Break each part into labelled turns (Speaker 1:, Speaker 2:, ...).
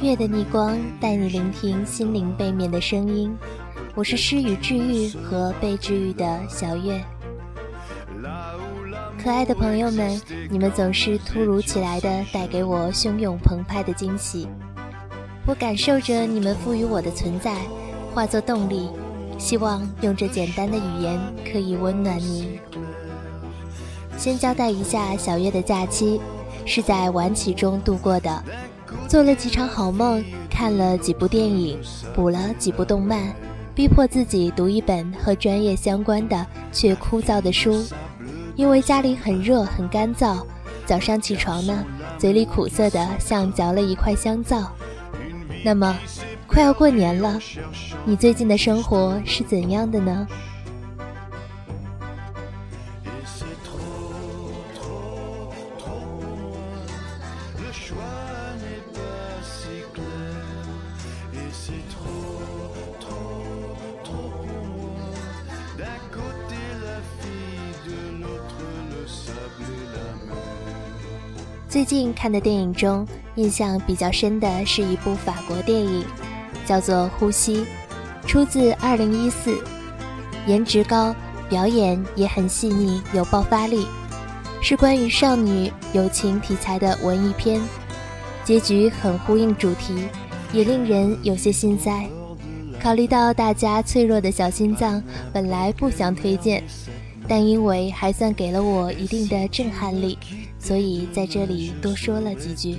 Speaker 1: 月的逆光带你聆听心灵背面的声音，我是施予治愈和被治愈的小月。可爱的朋友们，你们总是突如其来的带给我汹涌澎湃的惊喜，我感受着你们赋予我的存在，化作动力，希望用这简单的语言可以温暖你。先交代一下，小月的假期是在晚起中度过的，做了几场好梦，看了几部电影，补了几部动漫，逼迫自己读一本和专业相关的却枯燥的书。因为家里很热很干燥，早上起床呢，嘴里苦涩的像嚼了一块香皂。那么，快要过年了，你最近的生活是怎样的呢？最近看的电影中，印象比较深的是一部法国电影，叫做《呼吸》，出自2014，颜值高，表演也很细腻有爆发力，是关于少女友情题材的文艺片，结局很呼应主题，也令人有些心塞。考虑到大家脆弱的小心脏，本来不想推荐。但因为还算给了我一定的震撼力，所以在这里多说了几句。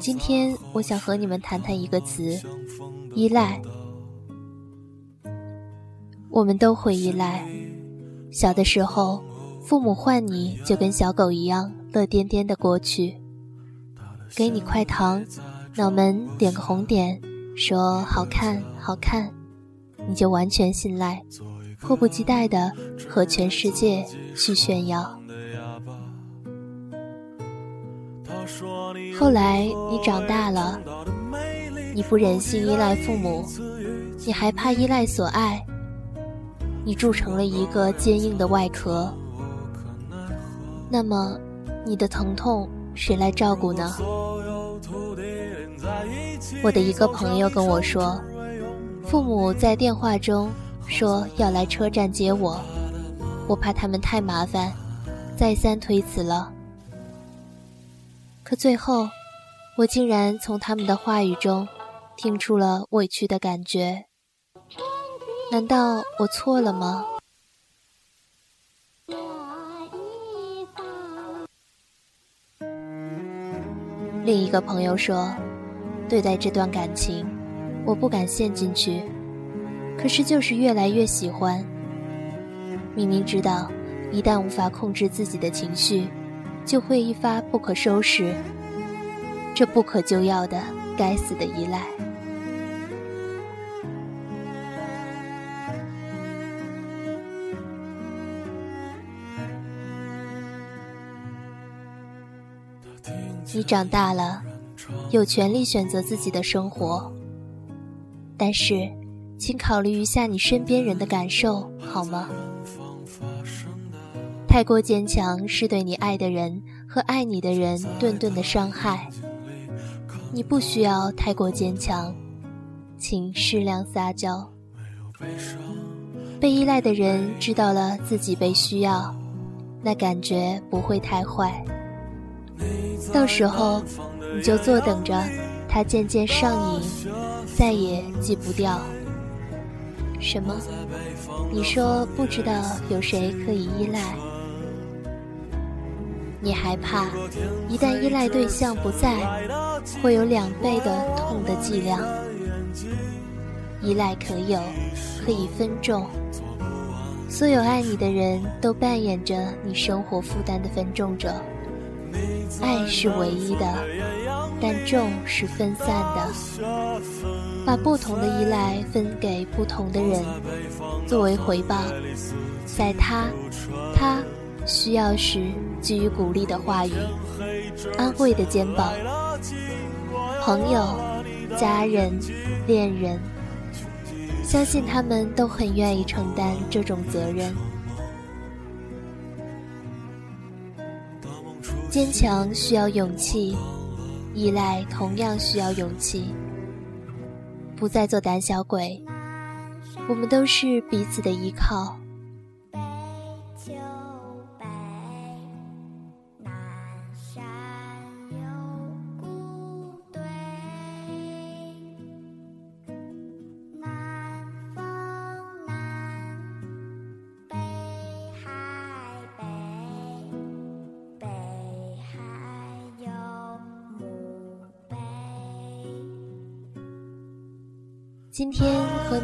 Speaker 1: 今天我想和你们谈谈一个词：依赖。我们都会依赖。小的时候，父母唤你就跟小狗一样，乐颠颠的过去。给你块糖，脑门点个红点，说好看好看，你就完全信赖，迫不及待的和全世界去炫耀。后来你长大了，你不忍心依赖父母，你还怕依赖所爱，你铸成了一个坚硬的外壳。那么，你的疼痛谁来照顾呢？我的一个朋友跟我说，父母在电话中说要来车站接我，我怕他们太麻烦，再三推辞了。可最后，我竟然从他们的话语中听出了委屈的感觉。难道我错了吗？另一个朋友说。对待这段感情，我不敢陷进去，可是就是越来越喜欢。明明知道，一旦无法控制自己的情绪，就会一发不可收拾。这不可救药的该死的依赖。你长大了。有权利选择自己的生活，但是，请考虑一下你身边人的感受，好吗？太过坚强是对你爱的人和爱你的人顿顿的伤害。你不需要太过坚强，请适量撒娇。被依赖的人知道了自己被需要，那感觉不会太坏。到时候。你就坐等着，他渐渐上瘾，再也戒不掉。什么？你说不知道有谁可以依赖？你害怕一旦依赖对象不在，会有两倍的痛的剂量。依赖可有，可以分重。所有爱你的人都扮演着你生活负担的分重者。爱是唯一的，但重是分散的。把不同的依赖分给不同的人，作为回报，在他他需要时给予鼓励的话语，安慰的肩膀。朋友、家人、恋人。相信他们都很愿意承担这种责任。坚强需要勇气，依赖同样需要勇气。不再做胆小鬼，我们都是彼此的依靠。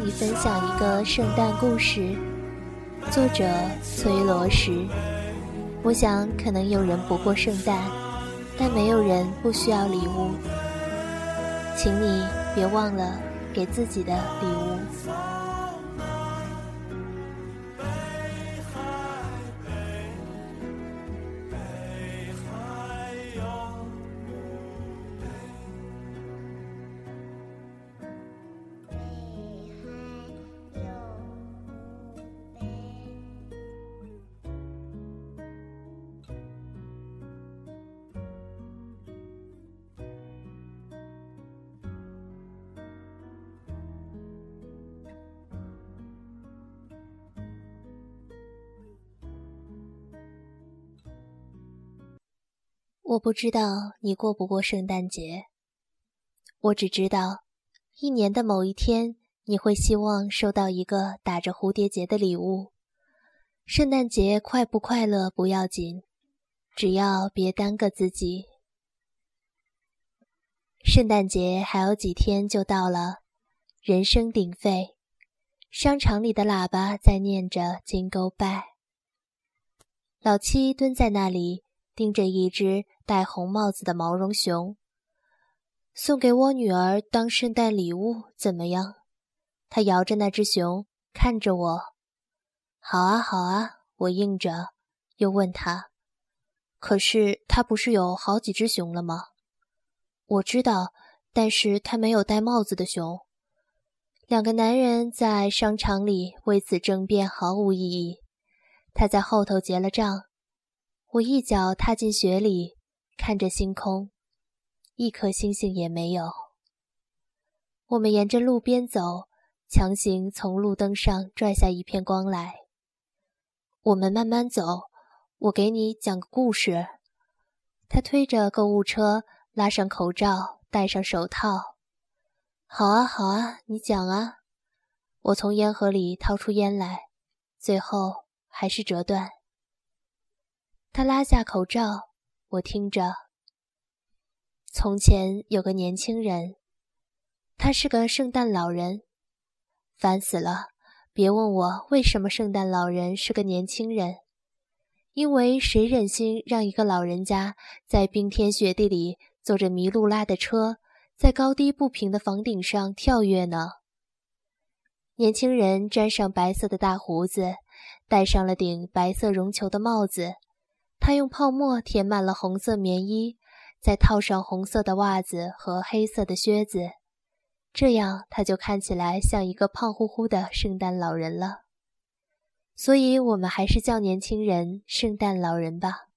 Speaker 1: 你分享一个圣诞故事，作者崔罗什。我想可能有人不过圣诞，但没有人不需要礼物。请你别忘了给自己的礼不知道你过不过圣诞节，我只知道，一年的某一天，你会希望收到一个打着蝴蝶结的礼物。圣诞节快不快乐不要紧，只要别耽搁自己。圣诞节还有几天就到了，人声鼎沸，商场里的喇叭在念着《金钩拜》。老七蹲在那里，盯着一只。戴红帽子的毛绒熊，送给我女儿当圣诞礼物怎么样？他摇着那只熊，看着我。好啊，好啊，我应着，又问他：“可是他不是有好几只熊了吗？”我知道，但是他没有戴帽子的熊。两个男人在商场里为此争辩毫无意义。他在后头结了账，我一脚踏进雪里。看着星空，一颗星星也没有。我们沿着路边走，强行从路灯上拽下一片光来。我们慢慢走，我给你讲个故事。他推着购物车，拉上口罩，戴上手套。好啊，好啊，你讲啊。我从烟盒里掏出烟来，最后还是折断。他拉下口罩。我听着。从前有个年轻人，他是个圣诞老人。烦死了！别问我为什么圣诞老人是个年轻人，因为谁忍心让一个老人家在冰天雪地里坐着麋鹿拉的车，在高低不平的房顶上跳跃呢？年轻人粘上白色的大胡子，戴上了顶白色绒球的帽子。他用泡沫填满了红色棉衣，再套上红色的袜子和黑色的靴子，这样他就看起来像一个胖乎乎的圣诞老人了。所以，我们还是叫年轻人圣诞老人吧。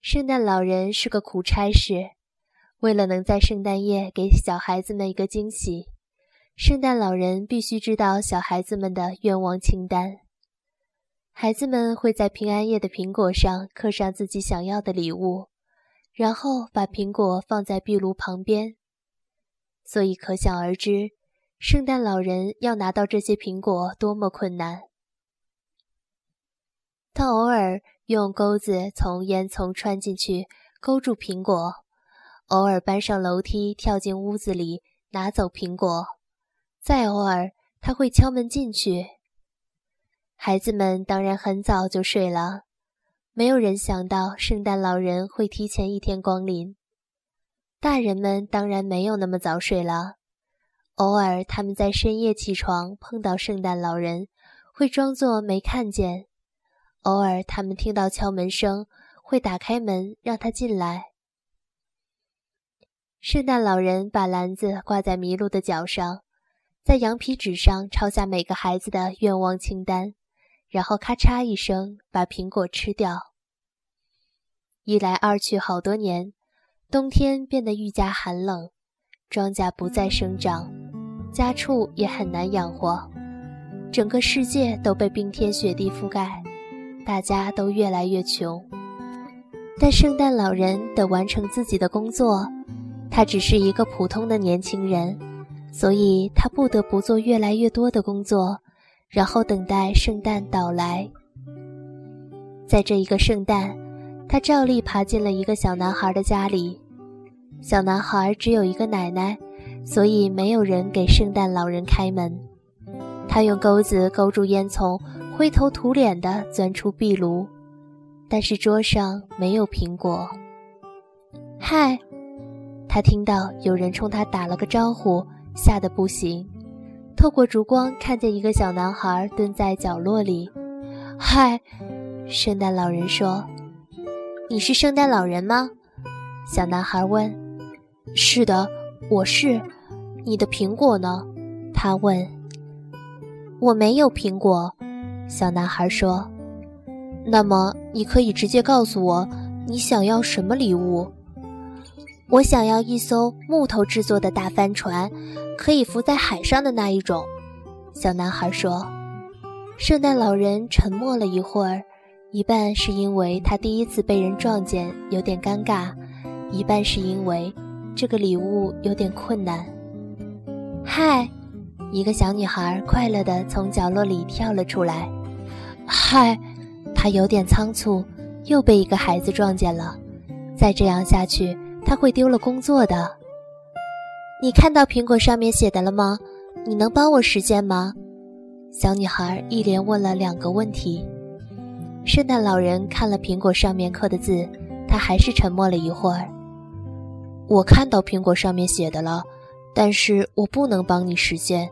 Speaker 1: 圣诞老人是个苦差事，为了能在圣诞夜给小孩子们一个惊喜，圣诞老人必须知道小孩子们的愿望清单。孩子们会在平安夜的苹果上刻上自己想要的礼物，然后把苹果放在壁炉旁边。所以可想而知，圣诞老人要拿到这些苹果多么困难。他偶尔用钩子从烟囱穿进去勾住苹果，偶尔搬上楼梯跳进屋子里拿走苹果，再偶尔他会敲门进去。孩子们当然很早就睡了，没有人想到圣诞老人会提前一天光临。大人们当然没有那么早睡了，偶尔他们在深夜起床碰到圣诞老人，会装作没看见；偶尔他们听到敲门声，会打开门让他进来。圣诞老人把篮子挂在麋鹿的脚上，在羊皮纸上抄下每个孩子的愿望清单。然后咔嚓一声，把苹果吃掉。一来二去，好多年，冬天变得愈加寒冷，庄稼不再生长，家畜也很难养活，整个世界都被冰天雪地覆盖，大家都越来越穷。但圣诞老人得完成自己的工作，他只是一个普通的年轻人，所以他不得不做越来越多的工作。然后等待圣诞到来。在这一个圣诞，他照例爬进了一个小男孩的家里。小男孩只有一个奶奶，所以没有人给圣诞老人开门。他用钩子勾住烟囱，灰头土脸地钻出壁炉，但是桌上没有苹果。嗨，他听到有人冲他打了个招呼，吓得不行。透过烛光，看见一个小男孩蹲在角落里。“嗨，圣诞老人说：‘你是圣诞老人吗？’小男孩问。“是的，我是。你的苹果呢？”他问。“我没有苹果。”小男孩说。“那么你可以直接告诉我，你想要什么礼物？”“我想要一艘木头制作的大帆船。”可以浮在海上的那一种，小男孩说。圣诞老人沉默了一会儿，一半是因为他第一次被人撞见有点尴尬，一半是因为这个礼物有点困难。嗨，一个小女孩快乐地从角落里跳了出来。嗨，她有点仓促，又被一个孩子撞见了。再这样下去，他会丢了工作的。你看到苹果上面写的了吗？你能帮我实现吗？小女孩一连问了两个问题。圣诞老人看了苹果上面刻的字，他还是沉默了一会儿。我看到苹果上面写的了，但是我不能帮你实现。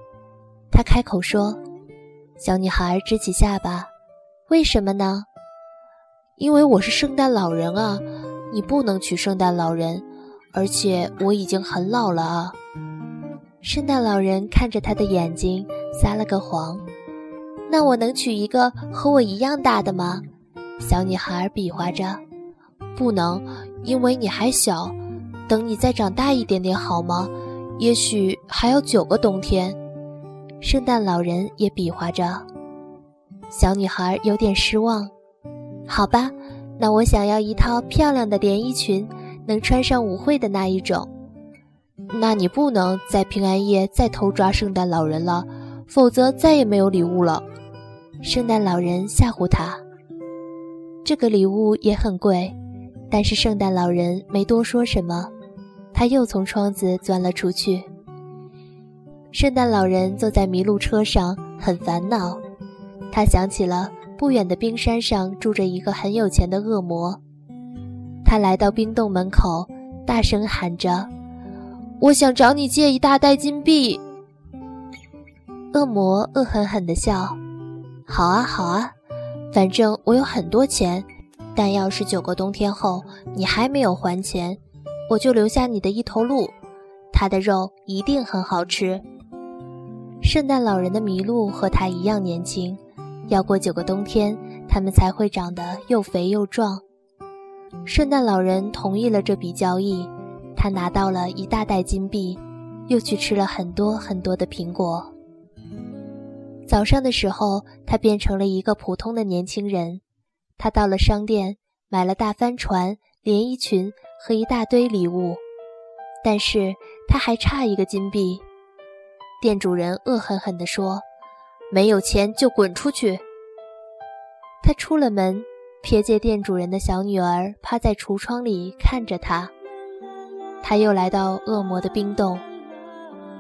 Speaker 1: 他开口说。小女孩支起下巴。为什么呢？因为我是圣诞老人啊，你不能娶圣诞老人，而且我已经很老了啊。圣诞老人看着他的眼睛，撒了个谎。那我能娶一个和我一样大的吗？小女孩比划着。不能，因为你还小。等你再长大一点点好吗？也许还要九个冬天。圣诞老人也比划着。小女孩有点失望。好吧，那我想要一套漂亮的连衣裙，能穿上舞会的那一种。那你不能在平安夜再偷抓圣诞老人了，否则再也没有礼物了。圣诞老人吓唬他。这个礼物也很贵，但是圣诞老人没多说什么，他又从窗子钻了出去。圣诞老人坐在麋鹿车上，很烦恼。他想起了不远的冰山上住着一个很有钱的恶魔。他来到冰洞门口，大声喊着。我想找你借一大袋金币。恶魔恶狠狠地笑：“好啊，好啊，反正我有很多钱。但要是九个冬天后你还没有还钱，我就留下你的一头鹿，它的肉一定很好吃。”圣诞老人的麋鹿和他一样年轻，要过九个冬天，它们才会长得又肥又壮。圣诞老人同意了这笔交易。他拿到了一大袋金币，又去吃了很多很多的苹果。早上的时候，他变成了一个普通的年轻人。他到了商店，买了大帆船、连衣裙和一大堆礼物，但是他还差一个金币。店主人恶狠狠地说：“没有钱就滚出去！”他出了门，瞥见店主人的小女儿趴在橱窗里看着他。他又来到恶魔的冰洞，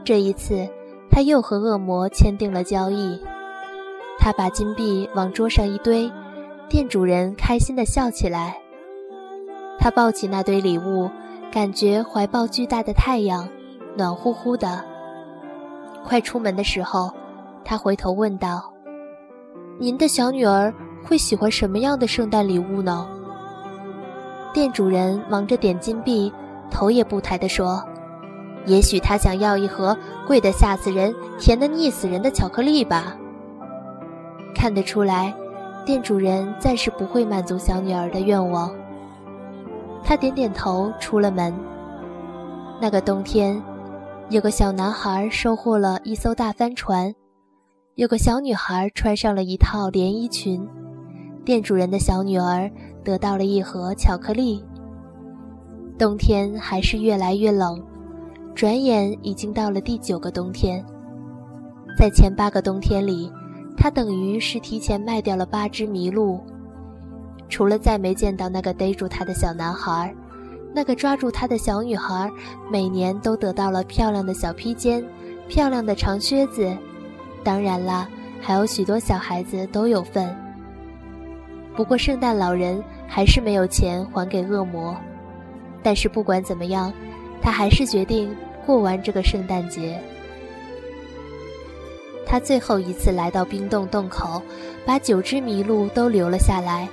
Speaker 1: 这一次他又和恶魔签订了交易。他把金币往桌上一堆，店主人开心地笑起来。他抱起那堆礼物，感觉怀抱巨大的太阳，暖乎乎的。快出门的时候，他回头问道：“您的小女儿会喜欢什么样的圣诞礼物呢？”店主人忙着点金币，头也不抬地说：“也许他想要一盒贵得吓死人、甜得腻死人的巧克力吧。”看得出来，店主人暂时不会满足小女儿的愿望。他点点头，出了门。那个冬天，有个小男孩收获了一艘大帆船，有个小女孩穿上了一套连衣裙，店主人的小女儿得到了一盒巧克力。冬天还是越来越冷，转眼已经到了第九个冬天。在前八个冬天里，他等于是提前卖掉了八只麋鹿。除了再没见到那个逮住他的小男孩，那个抓住他的小女孩，每年都得到了漂亮的小披肩、漂亮的长靴子。当然啦，还有许多小孩子都有份。不过，圣诞老人还是没有钱还给恶魔。但是不管怎么样，他还是决定过完这个圣诞节。他最后一次来到冰洞洞口，把九只麋鹿都留了下来。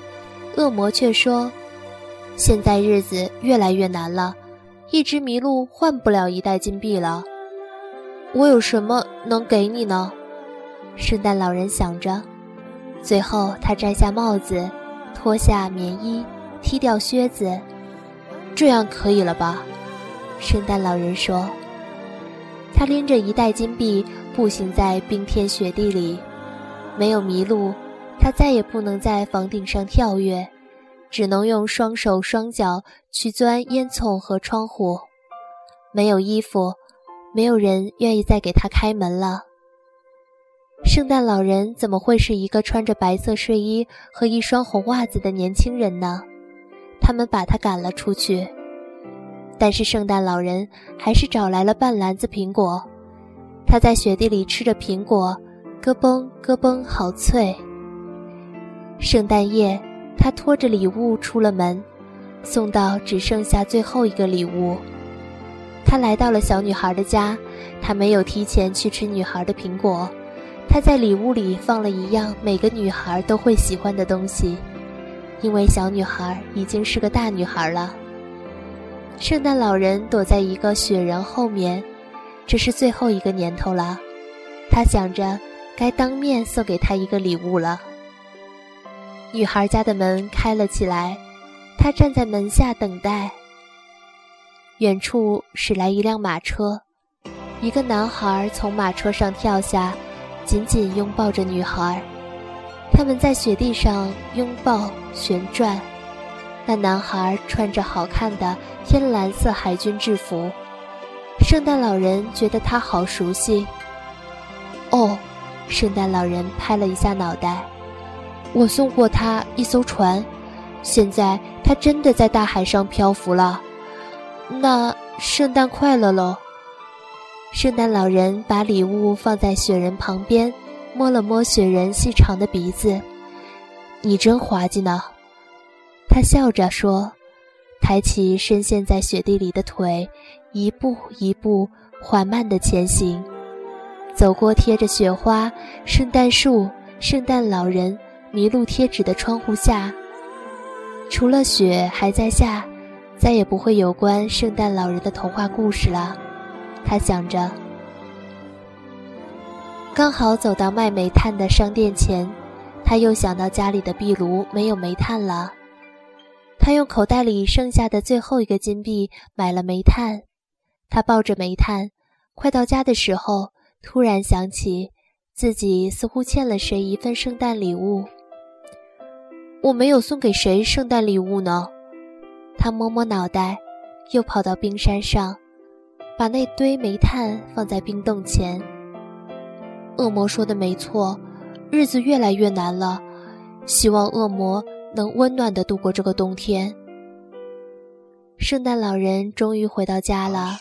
Speaker 1: 恶魔却说：“现在日子越来越难了，一只麋鹿换不了一袋金币了。我有什么能给你呢？”圣诞老人想着，最后他摘下帽子，脱下棉衣，踢掉靴子，这样可以了吧？圣诞老人说。他拎着一袋金币，步行在冰天雪地里，没有麋鹿。他再也不能在房顶上跳跃，只能用双手双脚去钻烟囱和窗户。没有衣服，没有人愿意再给他开门了。圣诞老人怎么会是一个穿着白色睡衣和一双红袜子的年轻人呢？他们把他赶了出去。但是圣诞老人还是找来了半篮子苹果。他在雪地里吃着苹果，咯嘣咯嘣，好脆。圣诞夜，他拖着礼物出了门，送到只剩下最后一个礼物。他来到了小女孩的家，他没有提前去吃女孩的苹果，他在礼物里放了一样每个女孩都会喜欢的东西，因为小女孩已经是个大女孩了。圣诞老人躲在一个雪人后面，这是最后一个年头了，他想着该当面送给她一个礼物了。女孩家的门开了起来，她站在门下等待。远处驶来一辆马车，一个男孩从马车上跳下，紧紧拥抱着女孩。他们在雪地上拥抱旋转。那男孩穿着好看的天蓝色海军制服，圣诞老人觉得他好熟悉。哦，圣诞老人拍了一下脑袋。我送过他一艘船，现在他真的在大海上漂浮了。那圣诞快乐喽！圣诞老人把礼物放在雪人旁边，摸了摸雪人细长的鼻子。你真滑稽呢，他笑着说，抬起深陷在雪地里的腿，一步一步缓慢地前行，走过贴着雪花、圣诞树、圣诞老人。麋鹿贴纸的窗户下，除了雪还在下，再也不会有关圣诞老人的童话故事了。他想着，刚好走到卖煤炭的商店前，他又想到家里的壁炉没有煤炭了。他用口袋里剩下的最后一个金币买了煤炭。他抱着煤炭，快到家的时候，突然想起自己似乎欠了谁一份圣诞礼物。我没有送给谁圣诞礼物呢？他摸摸脑袋，又跑到冰山上，把那堆煤炭放在冰洞前。恶魔说的没错，日子越来越难了，希望恶魔能温暖的度过这个冬天。圣诞老人终于回到家了，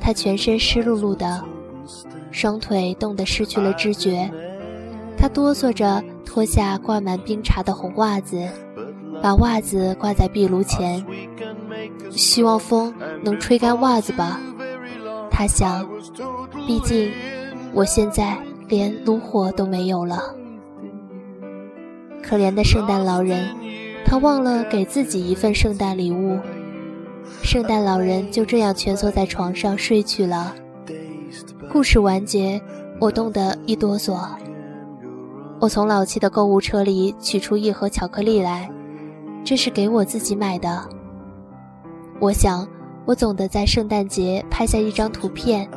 Speaker 1: 他全身湿漉漉的，双腿冻得失去了知觉。他哆嗦着脱下挂满冰碴的红袜子，把袜子挂在壁炉前，希望风能吹干袜子吧。他想，毕竟我现在连炉火都没有了。可怜的圣诞老人，他忘了给自己一份圣诞礼物。圣诞老人就这样蜷缩在床上睡去了。故事完结，我冻得一哆嗦。我从老七的购物车里取出一盒巧克力来，这是给我自己买的。我想。我总得在圣诞节拍下一张图片，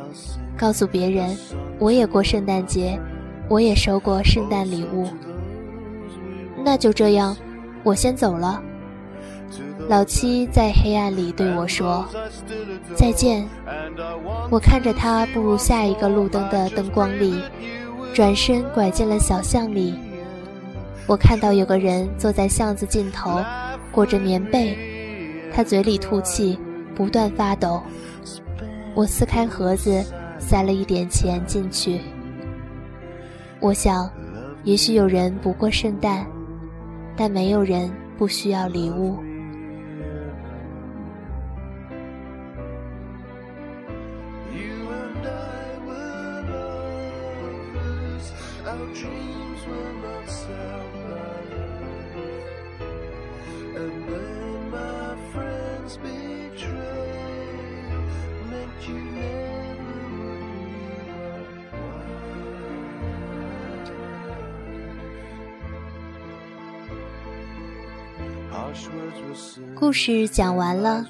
Speaker 1: 告诉别人我也过圣诞节，我也收过圣诞礼物。那就这样，我先走了。老七在黑暗里对我说：“再见。”我看着他步入下一个路灯的灯光里，转身拐进了小巷里。我看到有个人坐在巷子尽头，裹着棉被，他嘴里吐气。不断发抖，我撕开盒子，塞了一点钱进去。我想，也许有人不过圣诞，但没有人不需要礼物。故事讲完了，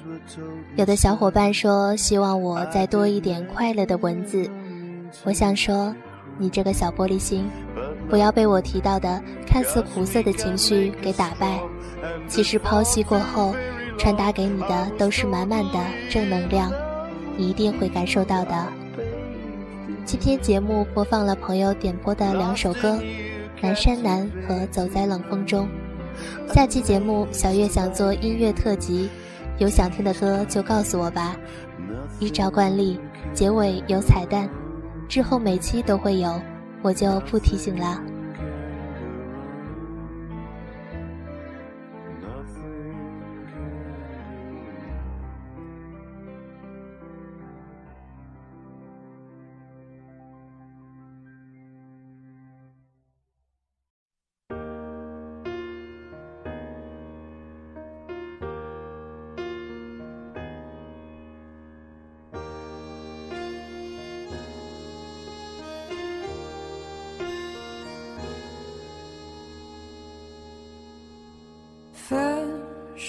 Speaker 1: 有的小伙伴说希望我再多一点快乐的文字。我想说，你这个小玻璃心，不要被我提到的看似苦涩的情绪给打败。其实剖析过后，传达给你的都是满满的正能量，你一定会感受到的。今天节目播放了朋友点播的两首歌，《南山南》和《走在冷风中》。下期节目，小月想做音乐特辑，有想听的歌就告诉我吧。依照惯例，结尾有彩蛋，之后每期都会有，我就不提醒了。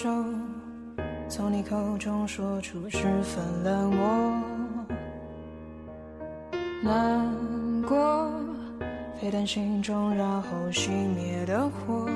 Speaker 2: 手，从你口中说出十分冷漠，难过沸腾心中，然后熄灭的火。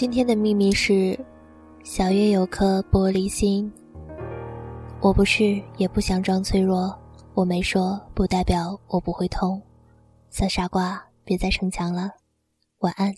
Speaker 1: 今天的秘密是，小月有颗玻璃心。我不是，也不想装脆弱。我没说，不代表我不会痛。小傻瓜，别再逞强了。晚安。